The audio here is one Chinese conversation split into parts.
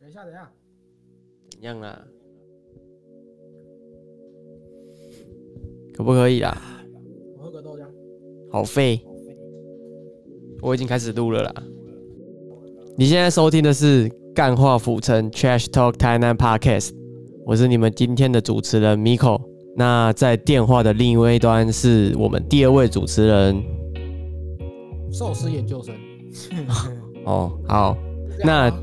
等一下，等一下，怎样啦？可不可以啦？我喝个豆浆。好废，我已经开始录了啦。你现在收听的是《干话府城 Trash Talk 台南 Podcast》，我是你们今天的主持人 Miko。那在电话的另一端是我们第二位主持人。寿司研究生。哦，好，这样吗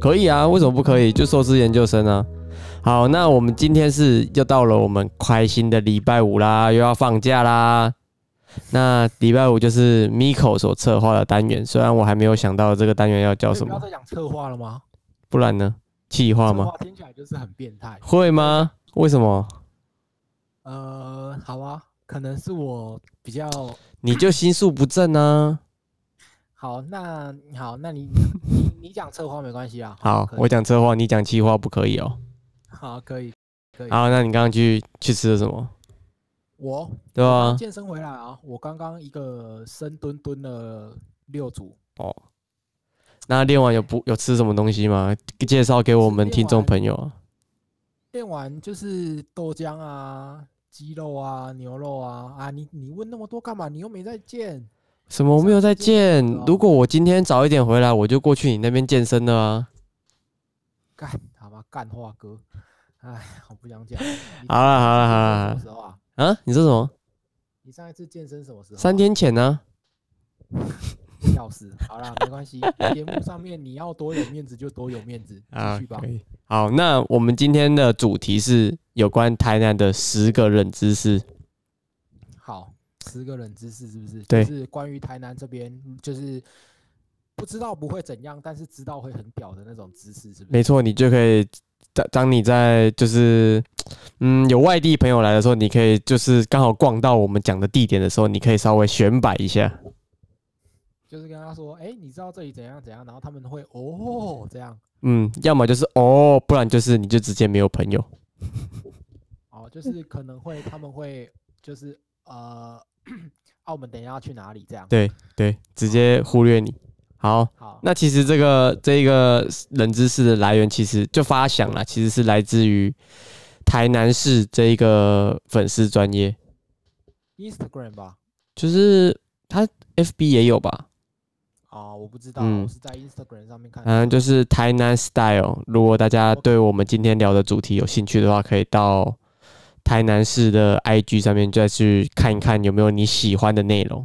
可以啊，为什么不可以？就寿司研究生啊。好，那我们今天是又到了我们开心的礼拜五啦，又要放假啦。那礼拜五就是 Miko 所策划的单元，虽然我还没有想到这个单元要叫什么，不要再讲策划了吗？不然呢？计划吗？听起来就是很变态。会吗？为什么？呃，好啊，可能是我比较你就心术不正啊。好。那好，那你你你讲策划没关系啊。好，我讲策划，你讲计划，不可以哦。好可以可以。好，那你刚刚去去吃了什么？我对啊健身回来啊，我刚刚一个深蹲蹲了六组。哦，那练完有不有吃什么东西吗？介绍给我们听众朋友啊。练完就是豆浆啊、鸡肉啊、牛肉啊啊！你你问那么多干嘛？你又没在健。什么？我没有在健。如果我今天早一点回来，我就过去你那边健身了啊。干他妈干话哥，哎，我不想讲。你好了好了好了什么时候啊？啊？你说什么？你上一次健身什么时候啊？三天前呢、笑死。好了，没关系。节目上面你要多有面子就多有面子，啊？继续吧。好，那我们今天的主题是有关台南的十个冷知识。好，十个冷知识是不是？对就是关于台南这边，就是不知道不会怎样，但是知道会很屌的那种知识，是不是？没错，你就可以当当你在就是嗯有外地朋友来的时候，你可以就是刚好逛到我们讲的地点的时候，你可以稍微选摆一下。就是跟他说，哎、你知道这里怎样怎样，然后他们会哦这样，嗯，要么就是哦，不然就是你就直接没有朋友。哦，就是可能会他们会就是呃，澳门等一下要去哪里这样。对对，直接忽略你。好，好，那其实这个这个冷知识的来源，其实就发想了，其实是来自于台南市这一个粉丝专业，Instagram 吧。就是他 FB 也有吧，哦，我不知道，嗯我是在 Instagram 上面看到。嗯，就是台南 Style。如果大家对我们今天聊的主题有兴趣的话，可以到台南市的 IG 上面再去看一看有没有你喜欢的内容。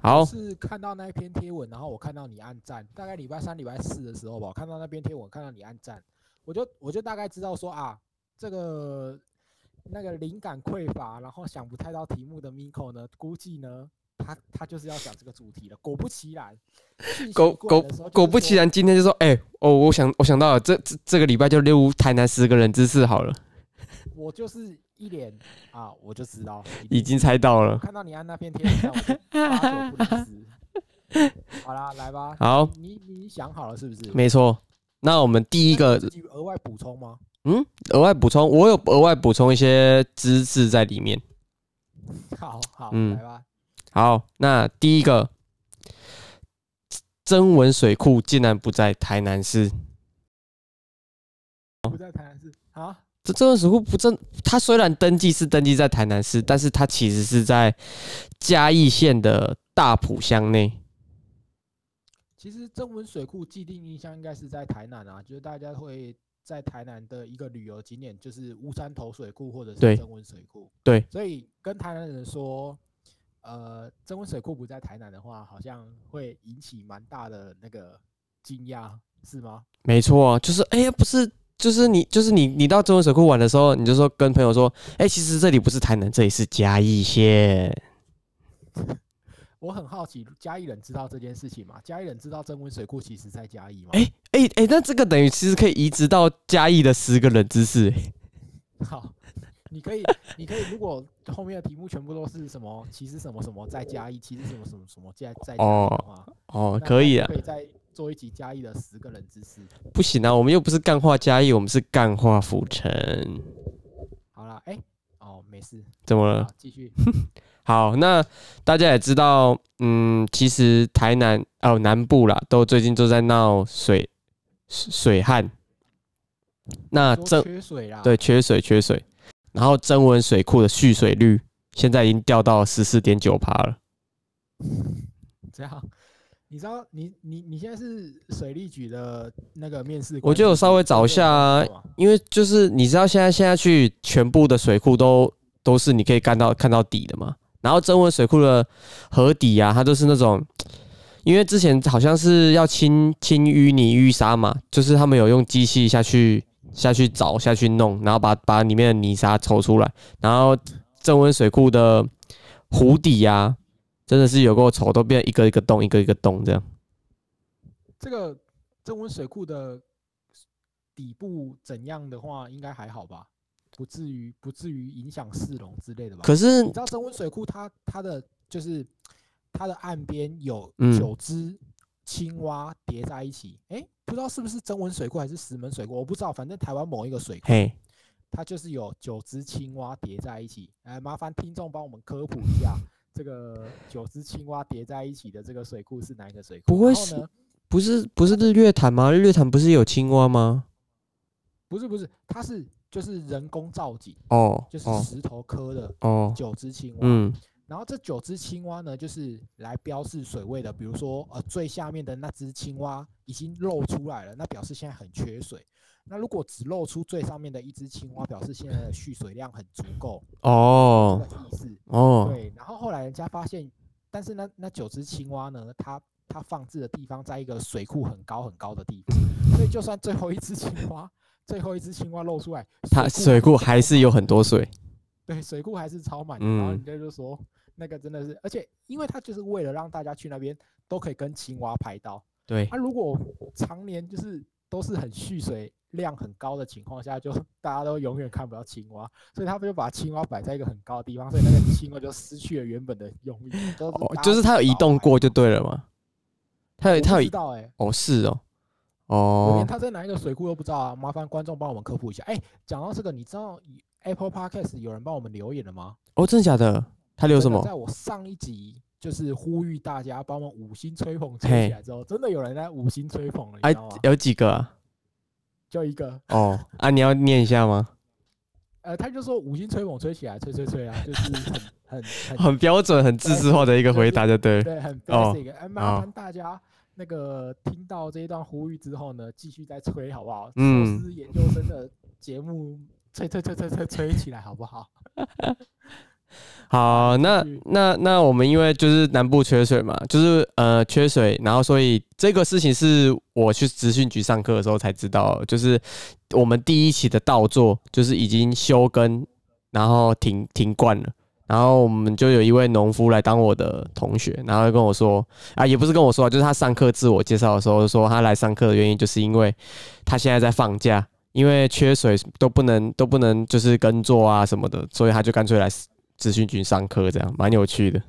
好，是看到那一篇贴文，然后我看到你按赞，大概礼拜三、礼拜四的时候吧，我看到那篇贴文，看到你按赞，我就我就大概知道说啊，这个那个灵感匮乏，然后想不太到题目的 Miko 呢，估计呢，他他就是要讲这个主题了。果不其然，果果果不其然，今天就说，哎、哦，我想我想到了，这这这个礼拜就溜台南十个人之事好了，我就是一脸啊，我就知道已经猜到了。看到你按那篇贴文，这样我就八九不离十。好啦，来吧。好，你你你想好了是不是？没错。那我们第一个额外补充吗？嗯，额外补充，我有额外补充一些知识在里面。好好，嗯来吧。好，那第一个，曾文水库竟然不在台南市。不在台南市啊？这曾文水库不正，它虽然登记是登记在台南市，但是它其实是在嘉义县的大埔乡内。其实曾文水库既定印象应该是在台南啊，就是大家会在台南的一个旅游景点，就是乌山头水库或者是曾文水库。对所以跟台南人说，呃，曾文水库不在台南的话，好像会引起蛮大的那个惊讶，是吗？没错，就是哎呀，不是，就是你，就是你，你到中文水库玩的时候，你就说跟朋友说，哎、其实这里不是台南，这里是嘉义县。我很好奇，嘉义人知道这件事情吗？嘉义人知道曾文水库其实在嘉义吗？哎哎哎，那这个等于其实可以移植到嘉义的十个冷知识。哎好，你可以，你可以，如果后面的题目全部都是什么，其实什么什么在嘉义，其实什么什么什么在在嘉义的话，哦，可以啊，可以再做一集嘉义的十个人之事。不行啊，我们又不是干化嘉义，我们是干化府城。好啦，哎、哦，没事，怎么了好？，继续。好，那大家也知道，嗯，其实台南哦南部啦，都最近都在闹水水水旱。那说增缺水啦，对缺水缺水，然后增文水库的蓄水率现在已经掉到十四点九趴了。这样。你知道你你你现在是水利局的那个面试官，我就有稍微找一下啊因为就是你知道现在现在去全部的水库都都是你可以看到看到底的嘛，然后增温水库的河底啊，它都是那种，因为之前好像是要清清淤泥淤沙嘛，就是他们有用机器下去下去找下去弄，然后把把里面的泥沙抽出来，然后增温水库的湖底啊，真的是有够丑，都变一个一个洞一个一个洞这样。这个增温水库的底部怎样的话，应该还好吧？不至于不至于影响市容之类的吧？可是你知道增温水库它它的就是它的岸边有嗯九只青蛙叠在一起，诶，不知道是不是增温水库还是石门水库，我不知道，反正台湾某一个水库嘿，它就是有九只青蛙叠在一起。哎，麻烦听众帮我们科普一下，这个九只青蛙叠在一起的这个水库是哪一个水库？不会是？不是不是日月潭吗？日月潭不是有青蛙吗？不是不是，它是就是人工造景，哦哦就是石头刻的哦，九只青蛙。嗯然后这九只青蛙呢，就是来标示水位的。比如说，呃，最下面的那只青蛙已经露出来了，那表示现在很缺水。那如果只露出最上面的一只青蛙，表示现在的蓄水量很足够，哦这个意思。哦，对，然后后来人家发现，但是那那九只青蛙呢，它它放置的地方在一个水库很高很高的地方，所以就算最后一只青蛙，最后一只青蛙露出来，它水库还是有很多水。对，水库还是超满的。然后嗯人家就说，那个真的是，而且因为他就是为了让大家去那边都可以跟青蛙拍到。对他、，如果常年就是都是很蓄水量很高的情况下，就 大家都永远看不到青蛙，所以他们就把青蛙摆在一个很高的地方，所以那个青蛙就失去了原本的用意，哦就是它有移动过就对了嘛。它有它有移知道哎、哦是哦我哦连它在哪一个水库都不知道啊！麻烦观众帮我们科普一下。哎、讲到这个，你知道 Apple Podcast 有人帮我们留言了吗？哦，真的假的？它留什么？在我上一集就是呼吁大家帮我五星吹捧吹起来之后，真的有人在五星吹捧了，你哎知道吗？，有几个啊？就一个，哦啊，你要念一下吗？呃，他就说五星吹捧吹起来，吹吹吹啊，就是很很很 很标准、很自制化的一个回答，就对了。对，很哦 basic。哎，麻烦大家那个听到这一段呼吁之后呢，继续再吹好不好？嗯是研究生的节目吹吹吹吹吹吹起来好不好？好，那那那我们因为就是南部缺水嘛，就是呃缺水，然后所以这个事情是我去资讯局上课的时候才知道，就是我们第一期的稻作就是已经休耕，然后停停灌了。然后我们就有一位农夫来当我的同学，然后就跟我说啊，也不是跟我说啊，就是他上课自我介绍的时候说他来上课的原因就是因为他现在在放假，因为缺水都不能都不能就是耕作啊什么的，所以他就干脆来资讯局上课，这样蛮有趣的。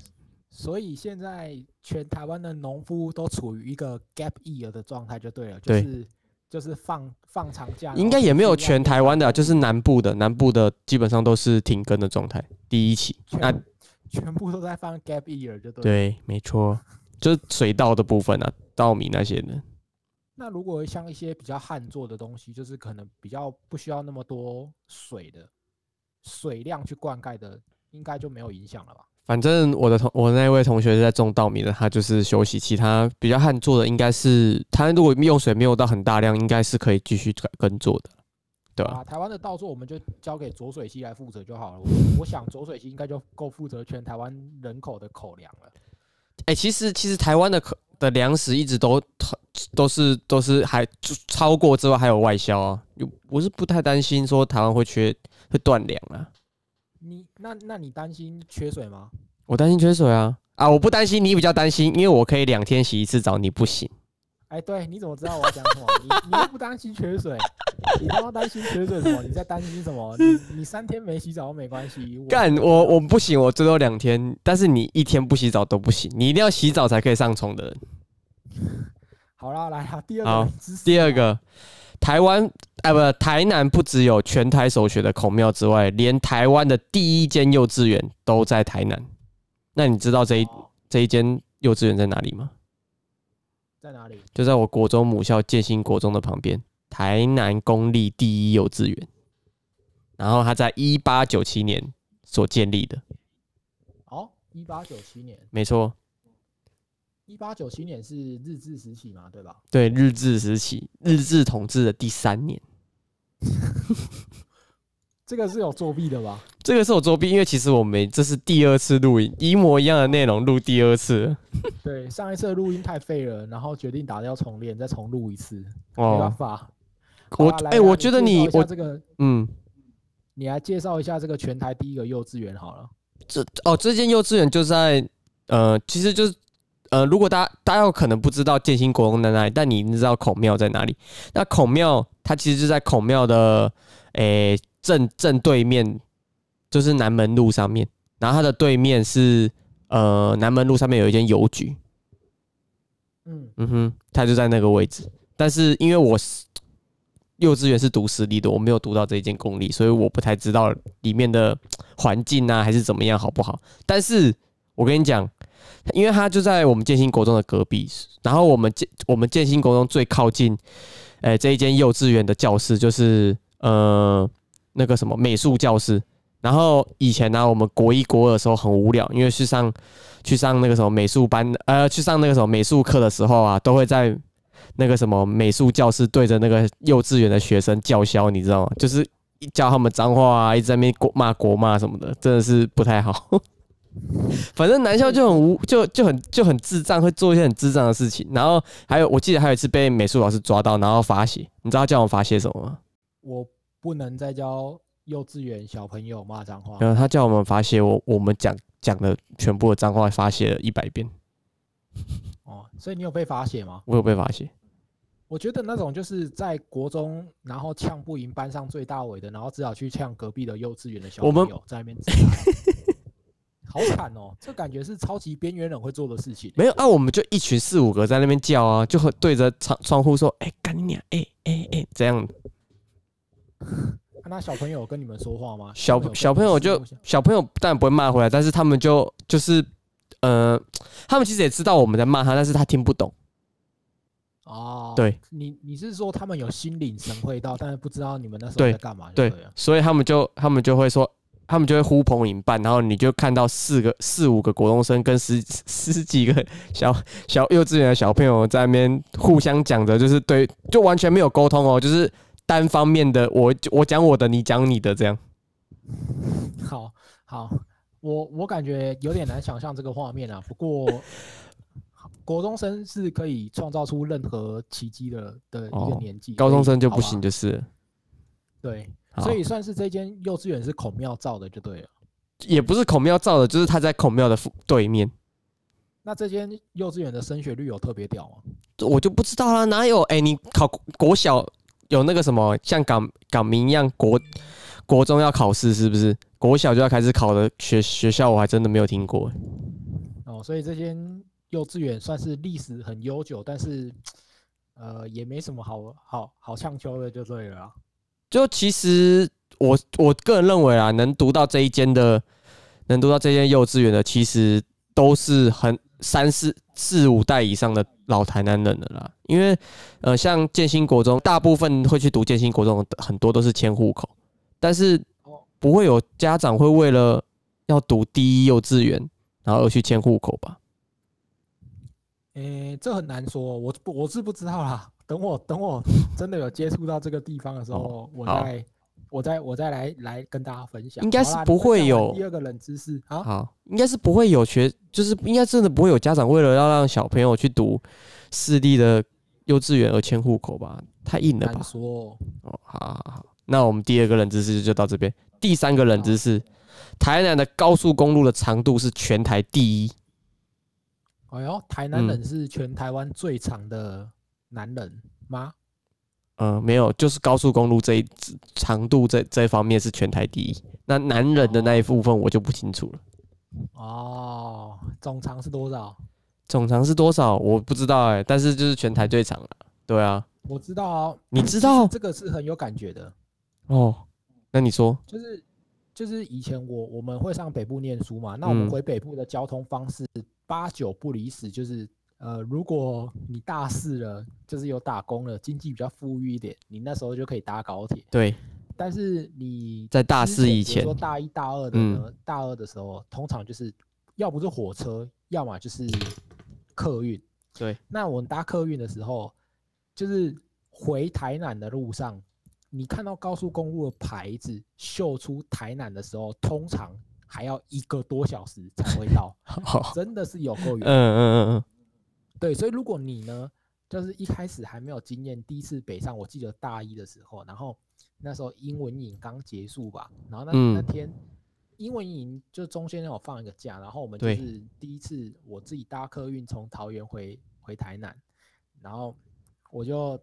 所以现在全台湾的农夫都处于一个 gap year 的状态，就对了，就对是就是放放长假，然应该也没有全台湾的啊，就是南部的，南部的基本上都是停耕的状态。第一期，那全全部都在放 gap year，就对了。对，没错，就是水稻的部分啊，稻米那些的。那如果像一些比较旱作的东西，就是可能比较不需要那么多水的水量去灌溉的，应该就没有影响了吧？反正我的同我那位同学是在种稻米的，他就是休息。其他比较旱作的，应该是他如果用水没有到很大量，应该是可以继续耕作的，对吧、啊，台湾的稻作我们就交给浊水溪来负责就好了。我我想浊水溪应该就够负责全台湾人口的口粮了。哎、其实其实台湾的可的粮食一直都都是都是还就超过之外还有外销啊，有我是不太担心说台湾会缺会断粮啊，你那那你担心缺水吗？我担心缺水啊啊，我不担心，你比较担心，因为我可以两天洗一次澡，你不行。哎，对，你怎么知道我要讲什么？你你又不担心缺水，你他妈担心缺水什么？你在担心什么？你你三天没洗澡都没关系。我干我我不行，我最多两天，但是你一天不洗澡都不行，你一定要洗澡才可以上床的人。好啦，来啦，第二个第二个，台湾啊不，台南不只有全台首学的孔庙之外，连台湾的第一间幼稚园都在台南。那你知道这一哦这一间幼稚园在哪里吗？在哪里？就在我国中母校建新国中的旁边，台南公立第一幼稚园。然后它在一八九七年所建立的，哦，一八九七年，没错，一八九七年是日治时期嘛，对吧？对，日治时期，日治统治的第三年。这个是有作弊的吧？这个是有作弊，因为其实我们这是第二次录音，一模一样的内容录第二次。对，上一次录音太废了，然后决定打掉重练，再重录一次。没办哦，法，我哎、我觉得你我这个，嗯，你来介绍一下这个全台第一个幼稚园好了。这哦，这间幼稚园就在呃，其实就是呃，如果大家大家有可能不知道建兴国中在哪里，但你一定知道孔庙在哪里。那孔庙它其实就在孔庙的诶、正正对面，就是南门路上面，然后它的对面是呃南门路上面有一间邮局，嗯，嗯哼，它就在那个位置。但是因为我是幼稚园是读私立的，我没有读到这一间公立，所以我不太知道里面的环境啊还是怎么样好不好。但是我跟你讲，因为他就在我们建新国中的隔壁，然后我们建我们建新国中最靠近，诶、这一间幼稚园的教室就是呃那个什么美术教室。然后以前呢、我们国一国二的时候很无聊，因为去上去上那个什么美术班，呃，去上那个什么美术课的时候啊，都会在那个什么美术教室对着那个幼稚园的学生叫嚣，你知道吗？就是一叫他们脏话啊，一直在那边国骂国骂什么的，真的是不太好。反正男校就很无，就就很就很智障，会做一些很智障的事情。然后还有，我记得还有一次被美术老师抓到，然后罚写。你知道他叫我罚写什么吗？我不能再教幼稚园小朋友骂脏话。然后他叫我们罚写我我们讲讲的全部的脏话，罚写了一百遍。哦，所以你有被罚写吗？我有被罚写。我觉得那种就是在国中，然后呛不赢班上最大尾的，然后只好去呛隔壁的幼稚园的小朋友，在那边 好惨哦！这感觉是超级边缘人会做的事情。没有啊，我们就一群四五个在那边叫啊，就会对着窗窗户说：“哎、干你娘！哎哎哎，这样。那小朋友跟你们说话吗？小跟小朋友就小朋友当然不会骂回来，但是他们就就是呃，他们其实也知道我们在骂他，但是他听不懂。哦，对，你你是说他们有心领神会到，但是不知道你们那时候在干嘛？对对，所以他们就他们就会说，他们就会呼朋引伴，然后你就看到四个四五个国中生跟十十几个小小幼稚园的小朋友在那边互相讲着，就是对，就完全没有沟通哦，就是单方面的，我我讲我的，你讲你的这样。好好，我我感觉有点难想象这个画面啊。不过，国中生是可以创造出任何奇迹的的一个哦年纪，高中生就不行，就是对，好所以算是这间幼稚园是孔庙造的就对了。也不是孔庙造的，就是他在孔庙的附对面。那这间幼稚园的升学率有特别屌吗？我就不知道啦，哪有？哎、你考国国小有那个什么，像港港民一样国国中要考试是不是？国小就要开始考的学学校，我还真的没有听过。哦，所以这间幼稚园算是历史很悠久，但是呃也没什么好好好呛秋的就对了啊。就其实我我个人认为啊，能读到这一间的，能读到这间幼稚园的，其实都是很三四四五代以上的老台南人了啦。因为呃，像建新国中，大部分会去读建新国中很多都是迁户口，但是不会有家长会为了要读第一幼稚园，然后而去迁户口吧？诶、这很难说，我我是不知道啦。等我等我 真的有接触到这个地方的时候，我再我再我再来来跟大家分享。应该是不会有第二个冷知识啊。好，应该是不会有学，就是应该真的不会有家长为了要让小朋友去读私立的幼稚园而迁户口吧？太硬了吧？说，哦，好好好，那我们第二个冷知识就到这边。第三个冷知识，台南的高速公路的长度是全台第一。哎呦，台南嗯人是全台湾最长的男人吗？呃，没有，就是高速公路这一长度这这一方面是全台第一。那男人的那一部分我就不清楚了，哦，总长是多少？总长是多少我不知道哎、但是就是全台最长了。对啊，我知道哦，你知道这个是很有感觉的，哦？那你说，就是就是以前我我们会上北部念书嘛，那我们嗯回北部的交通方式八九不离十，就是呃，如果你大四了，就是有打工了，经济比较富裕一点，你那时候就可以搭高铁。对，但是你在大四以前说大一大二的呢，大二的时候，通常就是要不是火车，要么就是客运。对，那我们搭客运的时候，就是回台南的路上，你看到高速公路的牌子秀出台南的时候，通常还要一个多小时才会到，好，真的是有够远嗯。嗯嗯嗯，对，所以如果你呢，就是一开始还没有经验，第一次北上，我记得大一的时候，然后那时候英文营刚结束吧，然后那、那嗯天英文营就中间有放一个假，然后我们就是第一次我自己搭客运从桃园回回台南，然后我就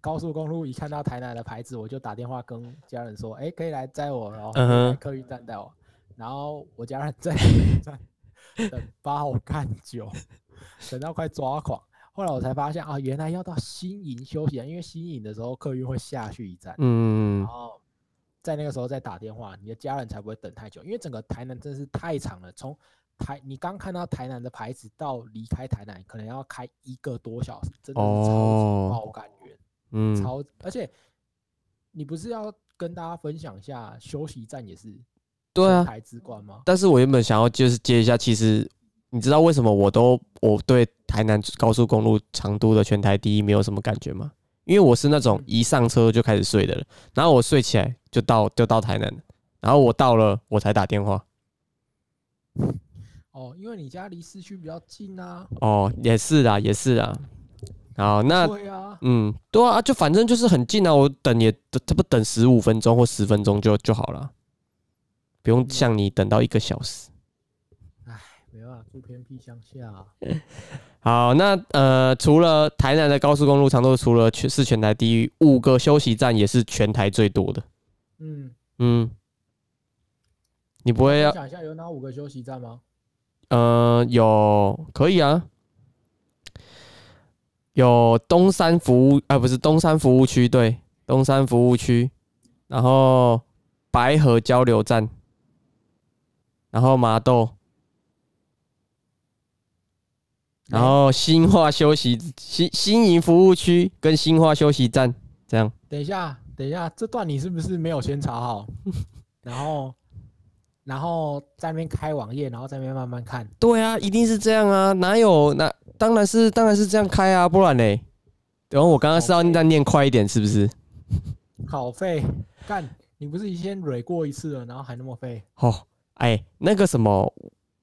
高速公路一看到台南的牌子，我就打电话跟家人说，哎、可以来载我，然后客运站载我，然后我家人在客运站等爆干久，等到快抓狂。后来我才发现啊，原来要到新营休息啊，因为新营的时候客运会下去一站，嗯然后在那个时候再打电话，你的家人才不会等太久，因为整个台南真是太长了，从台你刚看到台南的牌子到离开台南，可能要开一个多小时，真的是超哦级爆干远，嗯，超而且你不是要跟大家分享一下休息站也是对啊台之冠吗？但是我原本想要就是接一下，其实你知道为什么我都我对台南高速公路长度的全台第一没有什么感觉吗？因为我是那种一上车就开始睡的人，然后我睡起来就到就到台南了，然后我到了我才打电话。哦，因为你家离市区比较近啊。哦，也是啦，也是啦。好，那对啊，嗯，对啊，就反正就是很近啊，我等也这不等十五分钟或十分钟就就好了，不用像你等到一个小时。偏僻乡下。啊、好，那呃，除了台南的高速公路长度，除了全是全台第一，五个休息站也是全台最多的。嗯，嗯，你不会要分享一下有哪五个休息站吗？呃有可以啊，有东山服务啊、不是东山服务区，对，东山服务区，然后白河交流站，然后麻豆，然后新化休息新新营服务区跟新化休息站，这样等一下，等一下，这段你是不是没有先查好？然后，然后在那边开网页，然后在那边慢慢看。对啊，一定是这样啊，哪有那当然是当然是这样开啊，不然嘞，然后我刚刚是要再念快一点，是不是？好废，干！你不是先蕊过一次了，然后还那么废？哦，哎，那个什么，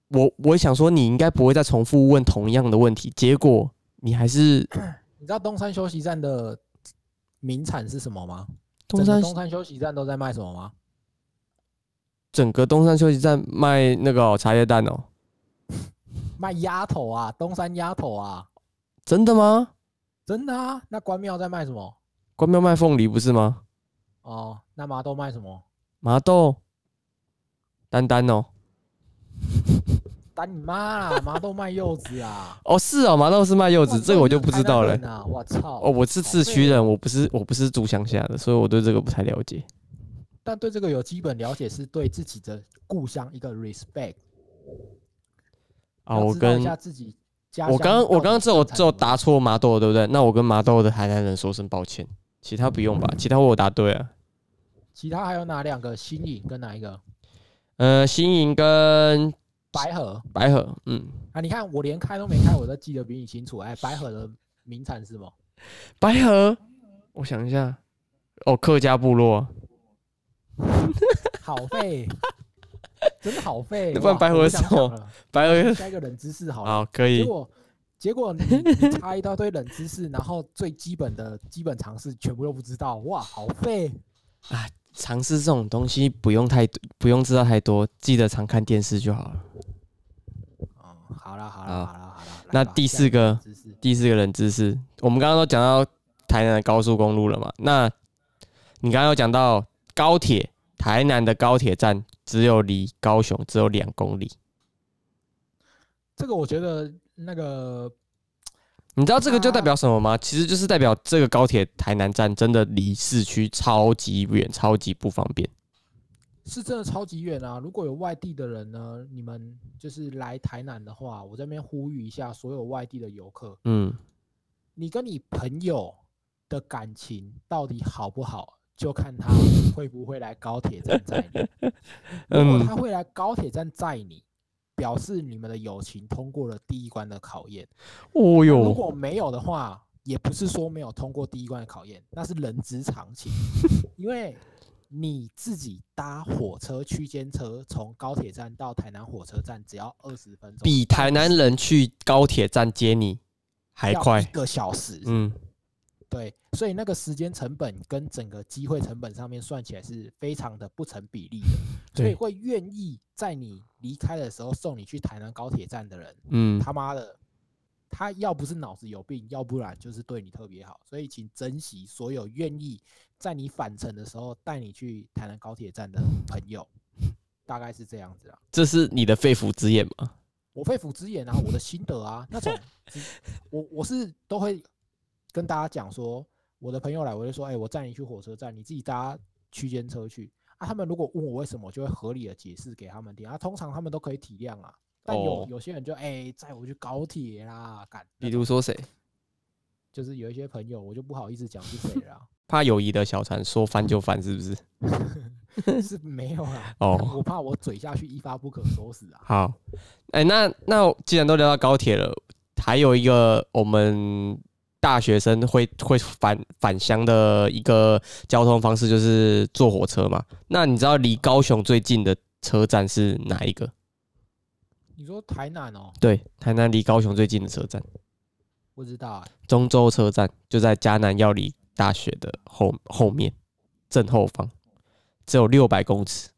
我我想说你应该不会再重复问同样的问题，结果你还是你知道东山休息站的名产是什么吗？东山个东山休息站都在卖什么吗？整个东山休息站卖那个、哦、茶叶蛋哦，卖鸭头啊，东山鸭头啊，真的吗？真的啊。那关庙在卖什么？关庙卖凤梨不是吗？哦，那麻豆卖什么？麻豆，丹丹哦，打你妈啦！麻豆卖柚子啊！哦是哦，麻豆是卖柚子，这个我就不知道了！我操！哦，我是市区人，我不是我不是住乡下的，所以我对这个不太了解。但对这个有基本了解，是对自己的故乡一个 respect。啊，我跟自己家乡我刚刚我刚刚只有只有答错麻豆，对不对？那我跟麻豆的台南人说声抱歉，其他不用吧？其他我答对啊。其他还有哪两个？新颖跟哪一个？呃，新营跟白河白河，嗯，啊！你看我连开都没开，我都记得比你清楚。哎，白河的名产是什么？白河，我想一下，哦，客家部落，好废，真的好废。不然白河是什么白河，下一个冷知识好了。好，可以，结果结果你 你插一大堆冷知识，然后最基本的基本常识全部都不知道，哇，好废。尝试这种东西不用太不用知道太多，记得常看电视就好了。哦，好了好好啦好了好了。那第四个第四个冷知识，我们刚刚都讲到台南的高速公路了嘛？那你刚刚有讲到高铁，台南的高铁站只有离高雄只有两公里，这个我觉得那个你知道这个就代啊表什么吗？其实就是代表这个高铁台南站真的离市区超级远，超级不方便。是真的超级远啊！如果有外地的人呢，你们就是来台南的话，我这边呼吁一下所有外地的游客，嗯，你跟你朋友的感情到底好不好，就看他会不会来高铁站载你。如果嗯他会来高铁站载你，表示你们的友情通过了第一关的考验。哦如，果没有的话，也不是说没有通过第一关的考验，那是人之常情。因为你自己搭火车区间车从高铁站到台南火车站只要二十分钟，比台南人去高铁站接你还快一。个小时。嗯，对，所以那个时间成本跟整个机会成本上面算起来是非常的不成比例的，所以会愿意在你离开的时候送你去台南高铁站的人，嗯，他妈的，他要不是脑子有病，要不然就是对你特别好，所以请珍惜所有愿意在你返程的时候带你去台南高铁站的朋友，大概是这样子啊。这是你的肺腑之言吗？我肺腑之言啊，我的心得啊，那种 我我是都会跟大家讲说，我的朋友来，我就说，哎、我载你去火车站，你自己搭区间车去啊。他们如果问我为什么，我就会合理的解释给他们听啊。通常他们都可以体谅啊，但有、哦有些人就哎载、我去高铁啦，干，比如说谁？就是有一些朋友，我就不好意思讲是谁了啊、怕友谊的小船说翻就翻，是不是？是没有啦。哦 我怕我嘴下去一发不可收拾啊。好，哎、那那既然都聊到高铁了，还有一个我们大学生会会返返乡的一个交通方式就是坐火车嘛。那你知道离高雄最近的车站是哪一个？你说台南哦，对，台南离高雄最近的车站，不知道哎、中州车站就在嘉南药理大学的后后面正后方，只有六百公尺。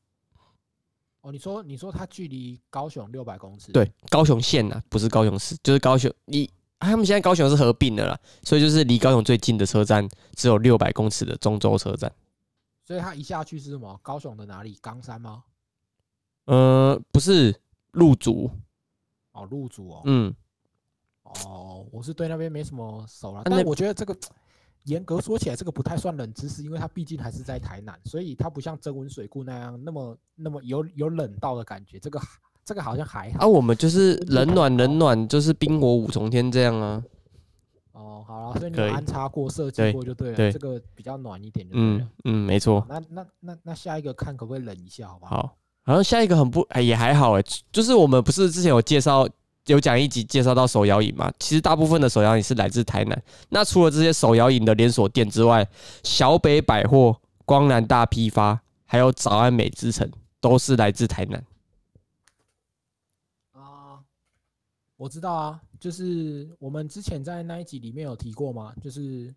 哦，你说你说它距离高雄六百公尺，，对，高雄县啊，不是高雄市，就是高雄。离啊他们现在高雄是合并的啦，所以就是离高雄最近的车站只有六百公尺的中州车站。所以它一下去是什么？高雄的哪里？冈山吗？呃，不是入竹，哦，鹿竹哦，嗯，哦，我是对那边没什么熟了，但我觉得这个严格说起来，这个不太算冷知识，因为它毕竟还是在台南，所以它不像曾文水库那样那么那么有有冷到的感觉，这个这个好像还好。啊，我们就是冷暖冷暖，就是冰火五重天这样啊。哦，好了，所以你安插过、设计对过就对了，对这个比较暖一点就对嗯了。嗯，没错。那那那那下一个看可不可以冷一下，好不好？好，然后下一个很不，哎，也还好哎，就是我们不是之前有介绍，有讲一集介绍到手摇饮嘛？其实大部分的手摇饮是来自台南。那除了这些手摇饮的连锁店之外，小北百货、光南大批发，还有早安美之城，都是来自台南。啊，我知道啊，就是我们之前在那一集里面有提过嘛，就是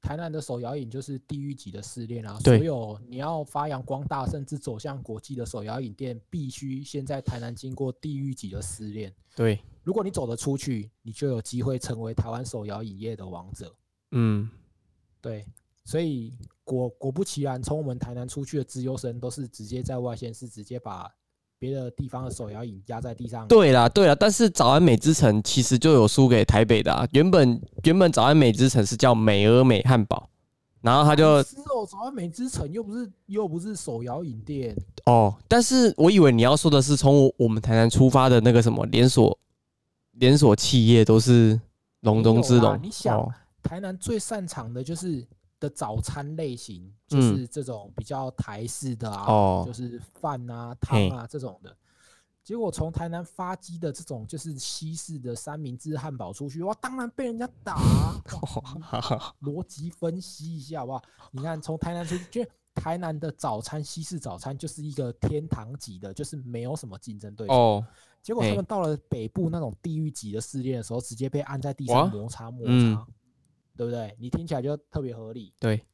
台南的手摇饮就是地狱级的试炼啊，所有你要发扬光大甚至走向国际的手摇饮店，必须先在台南经过地狱级的试炼。对，如果你走得出去，你就有机会成为台湾手摇饮业的王者。嗯，对，所以果果不其然，从我们台南出去的资优生都是直接在外县市直接把别的地方的手摇饮压在地上。对啦，对啦，但是早安美之城其实就有输给台北的啊。原本原本早安美之城是叫美而美汉堡，然后他就是哦，早安美之城又不是又不是手摇饮店哦，但是我以为你要说的是从我我们台南出发的那个什么连锁连锁企业都是龙中之龙。你想哦，台南最擅长的就是的早餐类型，嗯就是这种比较台式的啊，哦就是饭啊、汤啊这种的。结果从台南发迹的这种就是西式的三明治汉堡出去，哇，当然被人家打、啊。逻辑分析一下好不好？你看从台南出去，就台南的早餐西式早餐就是一个天堂级的，就是没有什么竞争对手。哦，结果他们到了北部那种地狱级的试炼的时候，直接被按在地上摩擦摩擦，嗯对不对？你听起来就特别合理。对，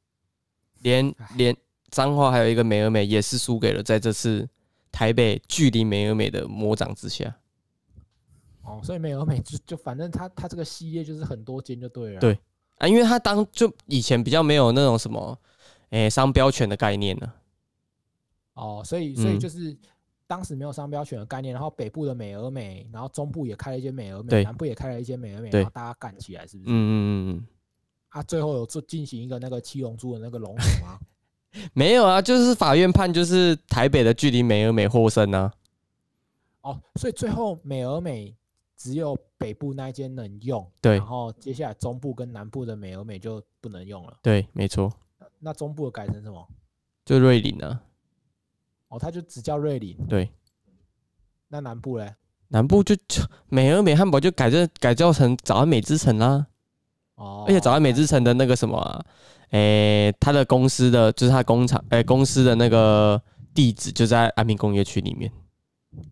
连唉连彰化还有一个美而美也是输给了在这次台北距离美而美的魔掌之下。哦，所以美而美就就反正它它这个系列就是很多间就对了。对啊，因为它当就以前比较没有那种什么，诶、商标权的概念呢、哦，所以所以嗯就是当时没有商标权的概念，然后北部的美而美，然后中部也开了一间美而美，南部也开了一间美而美，对然后大家干起来，是不是？嗯嗯嗯嗯，啊，最后有做进行一个那个七龙珠的那个龙虎吗？没有啊，就是法院判就是台北的距离美而美获胜啊。哦，所以最后美而美只有北部那一间能用，对然后接下来中部跟南部的美而美就不能用了。对，没错，那中部的改成什么？就瑞林啊。哦，他就只叫瑞林。对，那南部嘞？南部就就美而美汉堡就改叫改造成早安美之城啦。哦，而且早安美之城的那个什么、啊，诶、他的公司的就是他工厂，诶、公司的那个地址就在安平工业区里面。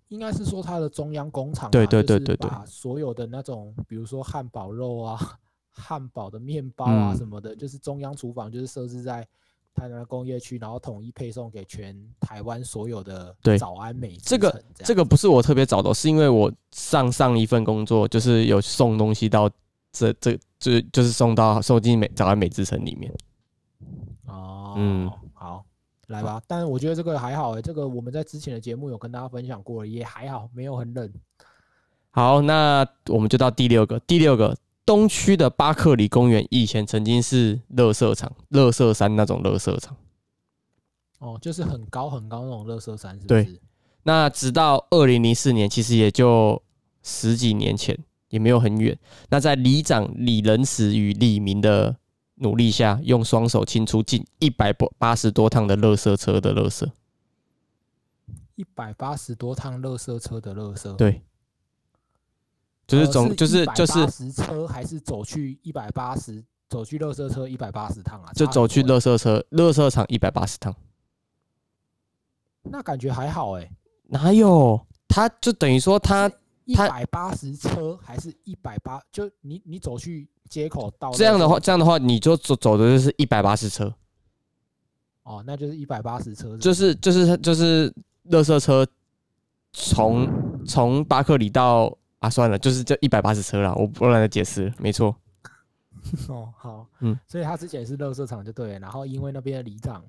应该是说它的中央工厂吧，对对就是对对对。把所有的那种，比如说汉堡肉啊、汉堡的面包啊嗯。什么的，就是中央厨房就是设置在台南工业区，然后统一配送给全台湾所有的对。早安美之这个这个不是我特别找的，是因为我上上一份工作就是有送东西到这这就就是送到送进美早安美之城里面。哦，嗯好，来吧。但是我觉得这个还好诶、这个我们在之前的节目有跟大家分享过，也还好，没有很冷。好，那我们就到第六个，第六个东区的巴克里公园以前曾经是乐色场，乐色山那种乐色场。哦，就是很高很高那种乐色山，是不对是？那直到二零零四年，其实也就十几年前，也没有很远。那在里长李仁慈与李明的努力下，用双手清出近一百八十多趟的垃圾车的垃圾。一百八十多趟垃圾车的垃圾，对，就是呃总就是就是十车还是走去一百八十，走去垃圾车一百八十趟啊？就走去垃圾车垃圾场一百八十趟，那感觉还好哎、哪有？他就等于说他一百八十车还是一百八？就你你走去街口到这样的话，这样的话你就走走的就是一百八十车，哦，那就是一百八十车，就是就是就是垃圾车从从巴克里到啊算了，就是这一百八十车了，我不懒得解释，没错。哦好，嗯，所以他之前是乐色场就对了，然后因为那边的里长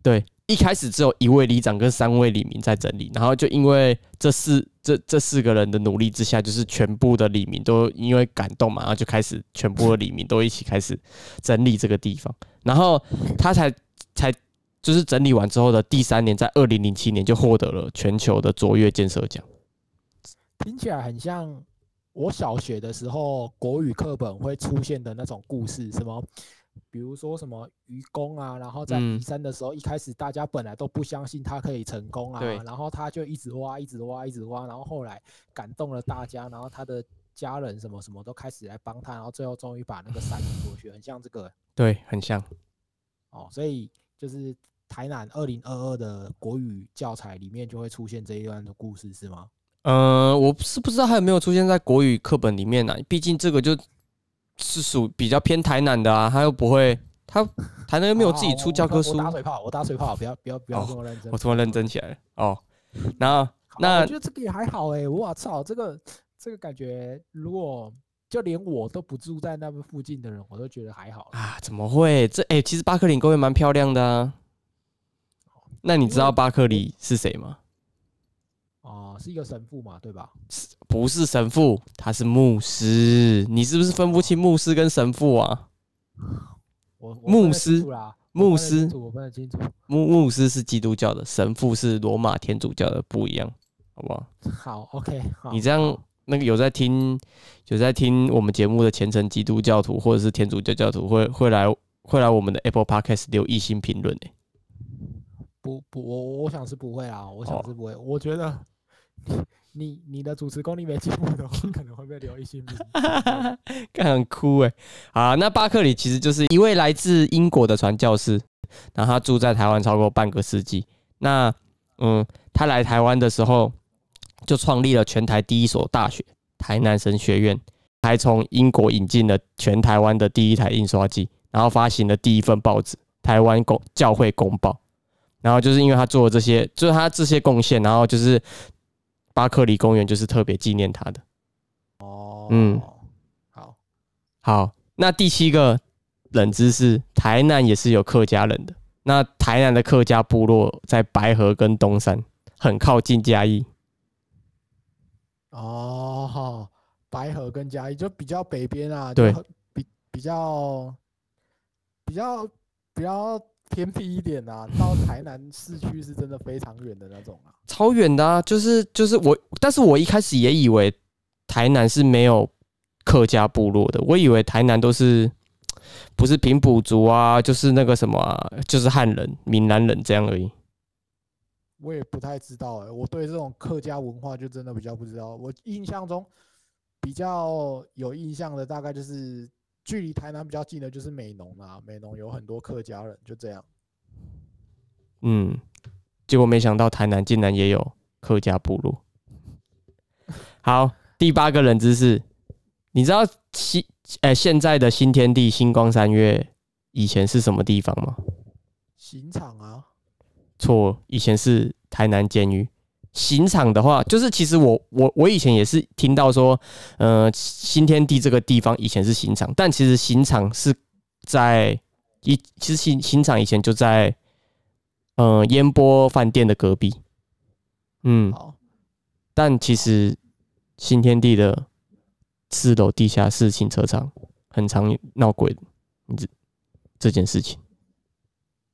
对，一开始只有一位里长跟三位里民在整理，然后就因为这四这这四个人的努力之下，就是全部的里民都因为感动嘛，然后就开始全部的里民都一起开始整理这个地方，然后他才才就是整理完之后的第三年，在二零零七年就获得了全球的卓越建设奖。听起来很像我小学的时候国语课本会出现的那种故事，什么，比如说什么愚公啊，然后在嗯移山的时候，一开始大家本来都不相信他可以成功啊，然后他就一直挖，一直挖，一直挖，然后后来感动了大家，然后他的家人什么什么都开始来帮他，然后最后终于把那个山移过去，很像这个 对，很像。哦，所以就是台南二零二二的国语教材里面就会出现这一段的故事，是吗？呃，我是不知道还有没有出现在国语课本里面呢、毕竟这个就是属比较偏台南的啊，他又不会，他台南又没有自己出教科书我。打嘴炮，我打嘴炮，不要不要不要哦这么认真。我突然认真起来了哦。然后那我觉得这个也还好哎、我操，这个这个感觉，如果就连我都不住在那边附近的人，我都觉得还好。啊，怎么会？这哎、其实巴克林公园蛮漂亮的啊。那你知道巴克里是谁吗？哦、是一个神父嘛，对吧？不是神父，他是牧师。你是不是分不清牧师跟神父啊？我我牧师啦，牧师我分得清楚。牧牧师是基督教的，神父是罗马天主教的，不一样，好不好？好 $，OK，好。你这样那个有在听有在听我们节目的虔诚基督教徒或者是天主教教徒会会来会来我们的 Apple Podcast 留一星评论诶。不不，我我想是不会啦，我想哦是不会。我觉得 你你的主持功力没进步的话，可能会被留一星评。看很酷诶。好，那巴克里其实就是一位来自英国的传教士，然后他住在台湾超过半个世纪。那嗯，他来台湾的时候就创立了全台第一所大学——台南神学院，还从英国引进了全台湾的第一台印刷机，然后发行了第一份报纸《台湾公教会公报》。然后就是因为他做了这些，就是他这些贡献，然后就是巴克里公园就是特别纪念他的。哦，嗯，好，好，那第七个冷知识，台南也是有客家人的。那台南的客家部落在白河跟东山，很靠近嘉义。哦，白河跟嘉义就比较北边啊，对比比较比较比较偏僻一点啊，到台南市区是真的非常远的那种啊。超远的啊，就是就是我，但是我一开始也以为台南是没有客家部落的，我以为台南都是不是平埔族啊，就是那个什么啊、就是汉人、闽南人这样而已。我也不太知道哎、我对这种客家文化就真的比较不知道。我印象中比较有印象的，大概就是距离台南比较近的，就是美浓啦。美浓有很多客家人，就这样。嗯，结果没想到台南竟然也有客家部落。好，第八个冷知识，你知道新呃现在的新天地星光三月以前是什么地方吗？刑场啊，错，以前是台南监狱。刑场的话，就是其实我我我以前也是听到说，呃，新天地这个地方以前是刑场，但其实刑场是在一，其实刑刑场以前就在呃烟波饭店的隔壁。嗯，好，但其实新天地的四楼地下室停车场很常闹鬼，你这这件事情。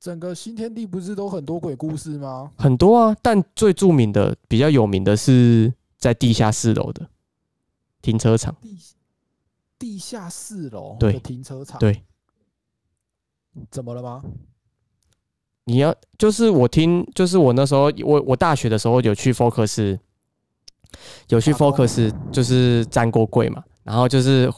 整个新天地不是都很多鬼故事吗？很多啊，但最著名的、比较有名的是在地下四楼的停车场。地地下四楼对的停车场，对，怎么了吗？你要就是我听，就是我那时候我我大学的时候有去 Focus，有去 Focus 就是站过柜嘛，然后就是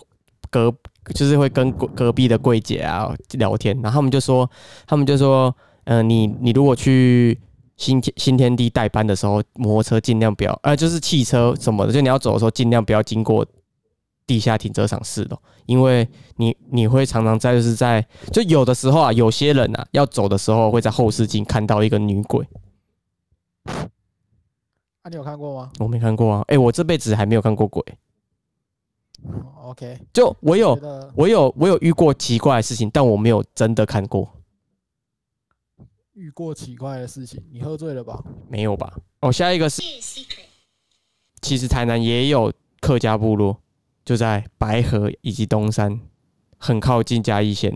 隔就是会跟隔隔壁的柜姐啊聊天，然后他们就说他们就说，嗯、你你如果去新天新天地代班的时候，摩托车尽量不要，呃，就是汽车什么的，就你要走的时候尽量不要经过地下停车场四楼，因为你你会常常在就是在就有的时候啊，有些人啊要走的时候会在后视镜看到一个女鬼，啊，你有看过吗？我没看过啊，哎、我这辈子还没有看过鬼，哦？OK，就我有我有我有遇过奇怪的事情，但我没有真的看过，遇过奇怪的事情，你喝醉了吧？没有吧？哦，下一个是，其实台南也有客家部落，就在白河以及东山，很靠近嘉义县。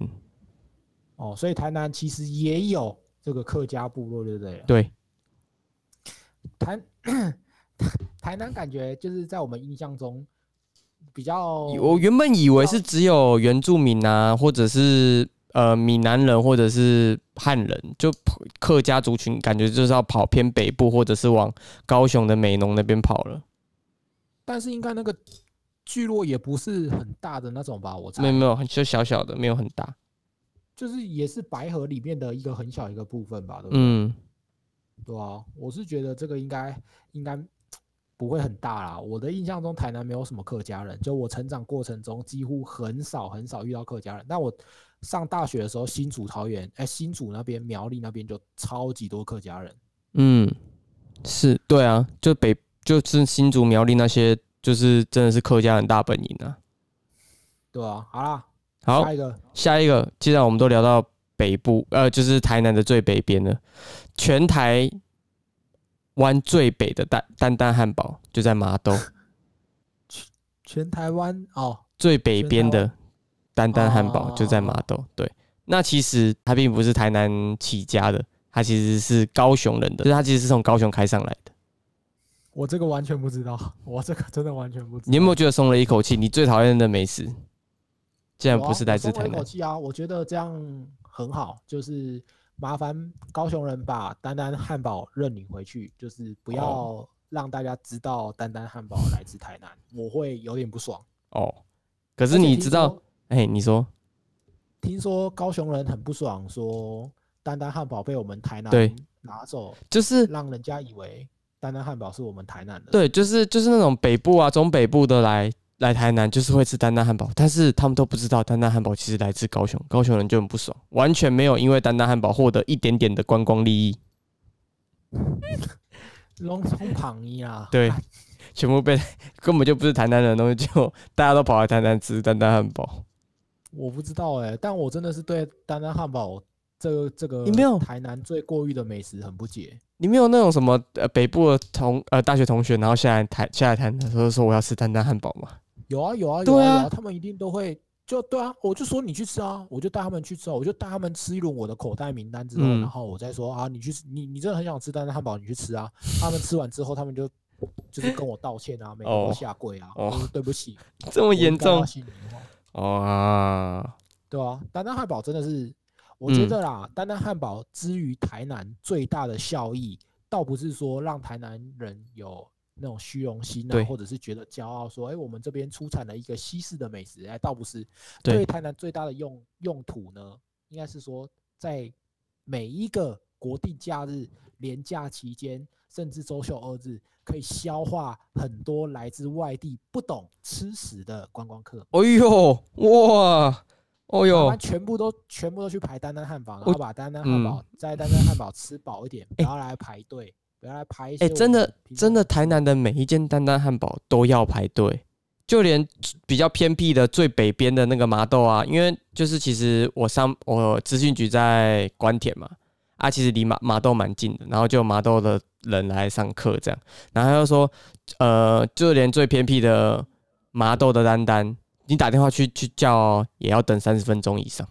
哦，所以台南其实也有这个客家部落，对不对？对，台 台南感觉就是在我们印象中比较我原本以为是只有原住民啊，或者是呃闽南人，或者是汉人，就客家族群，感觉就是要跑偏北部，或者是往高雄的美浓那边跑了。但是应该那个聚落也不是很大的那种吧？我猜没有没有，就小小的，没有很大。就是也是白河里面的一个很小一个部分吧，对不对？嗯，对啊，我是觉得这个应该应该不会很大啦。我的印象中，台南没有什么客家人，就我成长过程中几乎很少很少遇到客家人。但我上大学的时候，新竹桃园，哎、新竹那边苗栗那边就超级多客家人。嗯，是对啊，就北就是新竹苗栗那些，就是真的是客家人大本营啊。对啊，好啦，好下，一个下一个，既然我们都聊到北部，呃，就是台南的最北边了，全台湾最北的丹丹丹汉堡就在麻豆，全台湾哦，最北边的丹丹汉堡哦就在麻豆。对，那其实它并不是台南起家的，它其实是高雄人的，就是它其实是从高雄开上来的。我这个完全不知道，我这个真的完全不知道。你有没有觉得松了一口气？你最讨厌的美食，竟然不是来自台南我松了一口？气啊！我觉得这样很好，就是麻烦高雄人把丹丹汉堡认领回去，就是不要哦让大家知道丹丹汉堡来自台南，我会有点不爽。哦，可可是你知道，哎、你说听说高雄人很不爽，说丹丹汉堡被我们台南对拿走，就是让人家以为丹丹汉堡是我们台南的。对，就是就是那种北部啊、中北部的来来台南，就是会吃丹丹汉堡，但是他们都不知道丹丹汉堡其实来自高雄，高雄人就很不爽，完全没有因为丹丹汉堡获得一点点的观光利益，龙冲旁一啊，对，全部被根本就不是台南人的东西，就大家都跑来台南吃丹丹汉堡。我不知道哎、但我真的是对丹丹汉堡这个这个你没有台南最过誉的美食很不解。你没有那种什么呃北部的同呃大学同学，然后下来台下来台南的时候说我要吃丹丹汉堡吗？有啊有啊有啊啊。有啊，他们一定都会就对啊，我就说你去吃啊，我就带他们去吃啊，我就带他们吃一轮我的口袋名单之后，嗯。然后我再说啊，你去吃，你你真的很想吃丹丹汉堡，你去吃啊。他们吃完之后，他们就就是跟我道歉啊，每个哦。都下跪啊，对不起，这么严重啊？对啊，丹丹汉堡真的是，我觉嗯。得啦，丹丹汉堡之于台南最大的效益，倒不是说让台南人有那种虚荣心对啊，或者是觉得骄傲说，哎、我们这边出产了一个西式的美食，哎，倒不是。对对台南最大的用用途呢，应该是说在每一个国定假日、连假期间，甚至周休二日，可以消化很多来自外地不懂吃食的观光客。哎呦哇！哦他呦，全部都全部都去排丹丹汉堡，然我后把丹丹汉堡、在丹丹汉堡吃饱一点，不要来排队，来排一真的真的，台南的每一间丹丹汉堡都要排队，就连比较偏僻的最北边的那个麻豆啊，因为就是其实我上我资讯局在关田嘛，啊，其实离麻麻豆蛮近的，然后就麻豆的人来上课这样，然后他就说，呃，就连最偏僻的麻豆的丹丹，你打电话去去叫哦也要等三十分钟以上。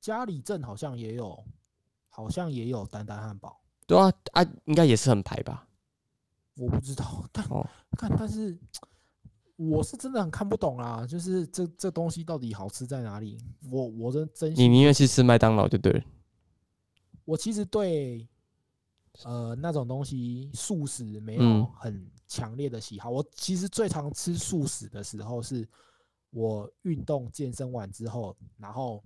嘉里镇好像也有，好像也有丹丹汉堡，对啊啊，应该也是很排吧？我不知道，但哦看但是我是真的很看不懂啦，就是这这东西到底好吃在哪里？我我真真你心，宁愿去吃麦当劳就对了。我其实对呃那种东西素食没嗯有很强烈的喜好。我其实最常吃素食的时候是我运动健身完之后，然后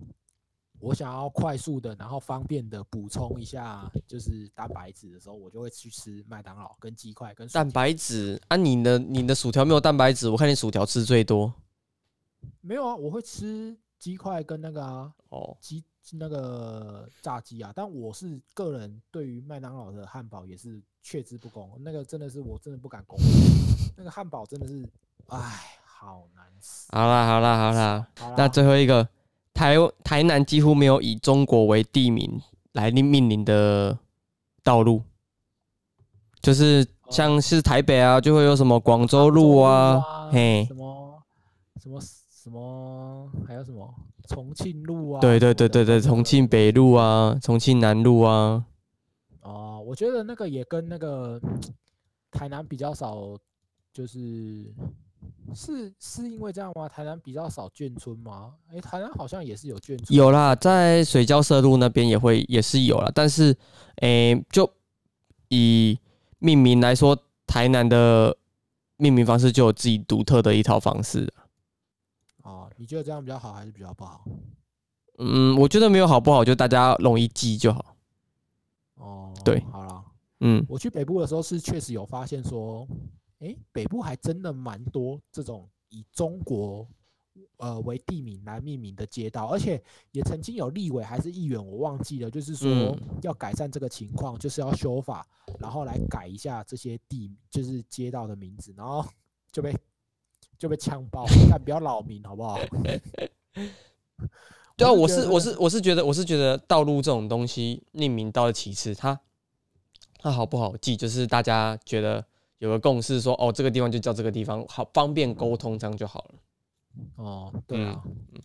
我想要快速的，然后方便的补充一下就是蛋白质的时候，我就会去吃麦当劳跟鸡块跟蛋白质啊，你的你的薯条没有蛋白质，我看你薯条吃最多没有啊，我会吃鸡块跟那个啊哦。鸡那个炸鸡啊，但我是个人对于麦当劳的汉堡也是却之不恭，那个真的是我真的不敢恭维，那个汉堡真的是，哎，好难吃。好啦好啦好啦，好啦那最后一个台台南几乎没有以中国为地名来命命名的道路，就是像是台北啊，就会有什么广州路啊，嘿。什，么什么什么，还有什么重庆路啊？对对对对对，重庆北路啊，重庆南路啊，哦，我觉得那个也跟那个台南比较少，就是是是因为这样吗？台南比较少眷村吗？诶，台南好像也是有眷村，有啦，在水交社路那边也会也是有啦，但是诶、就以命名来说，台南的命名方式就有自己独特的一套方式。哦，你觉得这样比较好还是比较不好？嗯，我觉得没有好不好，就大家容易记就好。哦，对好了，嗯，我去北部的时候是确实有发现说，诶，北部还真的蛮多这种以中国呃为地名来命名的街道，而且也曾经有立委还是议员，我忘记了，就是说嗯要改善这个情况，就是要修法，然后来改一下这些地就是街道的名字，然后 就被就被枪爆，但不要扰民好不好？对啊，我是我是我是觉得我是觉得道路这种东西命名到了其次，它它好不好记，就是大家觉得有个共识说，哦，这个地方就叫这个地方，好方便沟通，这样就好了。哦，对啊，嗯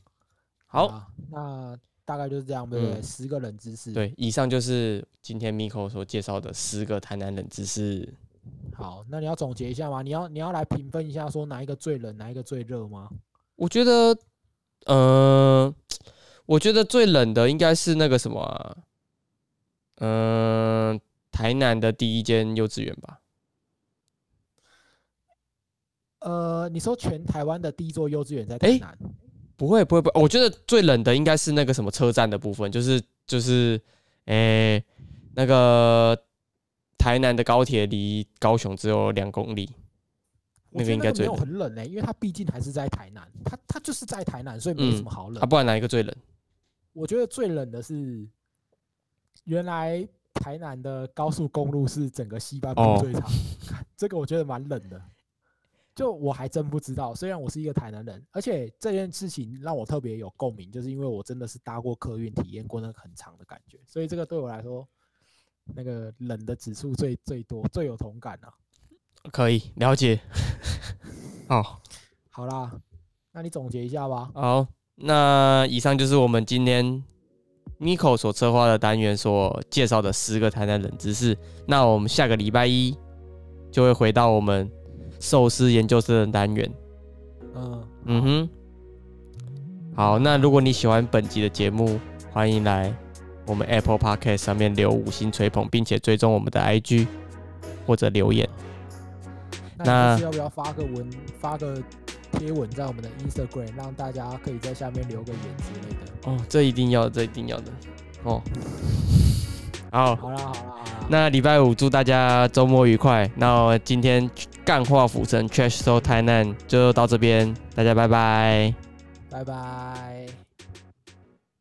好，啊，那大概就是这样，对不对？嗯十个冷知识，对，以上就是今天 Miko 所介绍的十个台南冷知识。好，那你要总结一下吗？你要你要来评分一下，说哪一个最冷，哪一个最热吗？我觉得，呃，我觉得最冷的应该是那个什么、啊，嗯、台南的第一间幼稚园吧。呃，你说全台湾的第一座幼稚园在台诶南，不会不会不会，我觉得最冷的应该是那个什么车站的部分，就是就是，诶、那个台南的高铁离高雄只有两公里，那个应该最很冷呢、因为它毕竟还是在台南，它它就是在台南，所以没什嗯么好冷。啊，不然哪一个最冷？我觉得最冷的是，原来台南的高速公路是整个西半部哦最长，看这个我觉得蛮冷的。就我还真不知道，虽然我是一个台南人，而且这件事情让我特别有共鸣，就是因为我真的是搭过客运，体验过那个很长的感觉，所以这个对我来说，那个冷的指数最最多，最有同感啊。可以了解。好，好啦，那你总结一下吧。好，那以上就是我们今天 Nico 所策划的单元所介绍的十个台南冷知识。那我们下个礼拜一就会回到我们寿司研究生的单元。嗯嗯哼，好，那如果你喜欢本集的节目，欢迎来我们 Apple Podcast 上面留五星吹捧，并且追踪我们的 IG 或者留言。那要不要发个文，发个贴文在我们的 Instagram，让大家可以在下面留个言之类的？哦，这一定要，这一定要的。哦，好，好啦好啦好啦，那礼拜五祝大家周末愉快。那今天干化釜神 trash so 太难就到这边，大家拜拜。拜拜。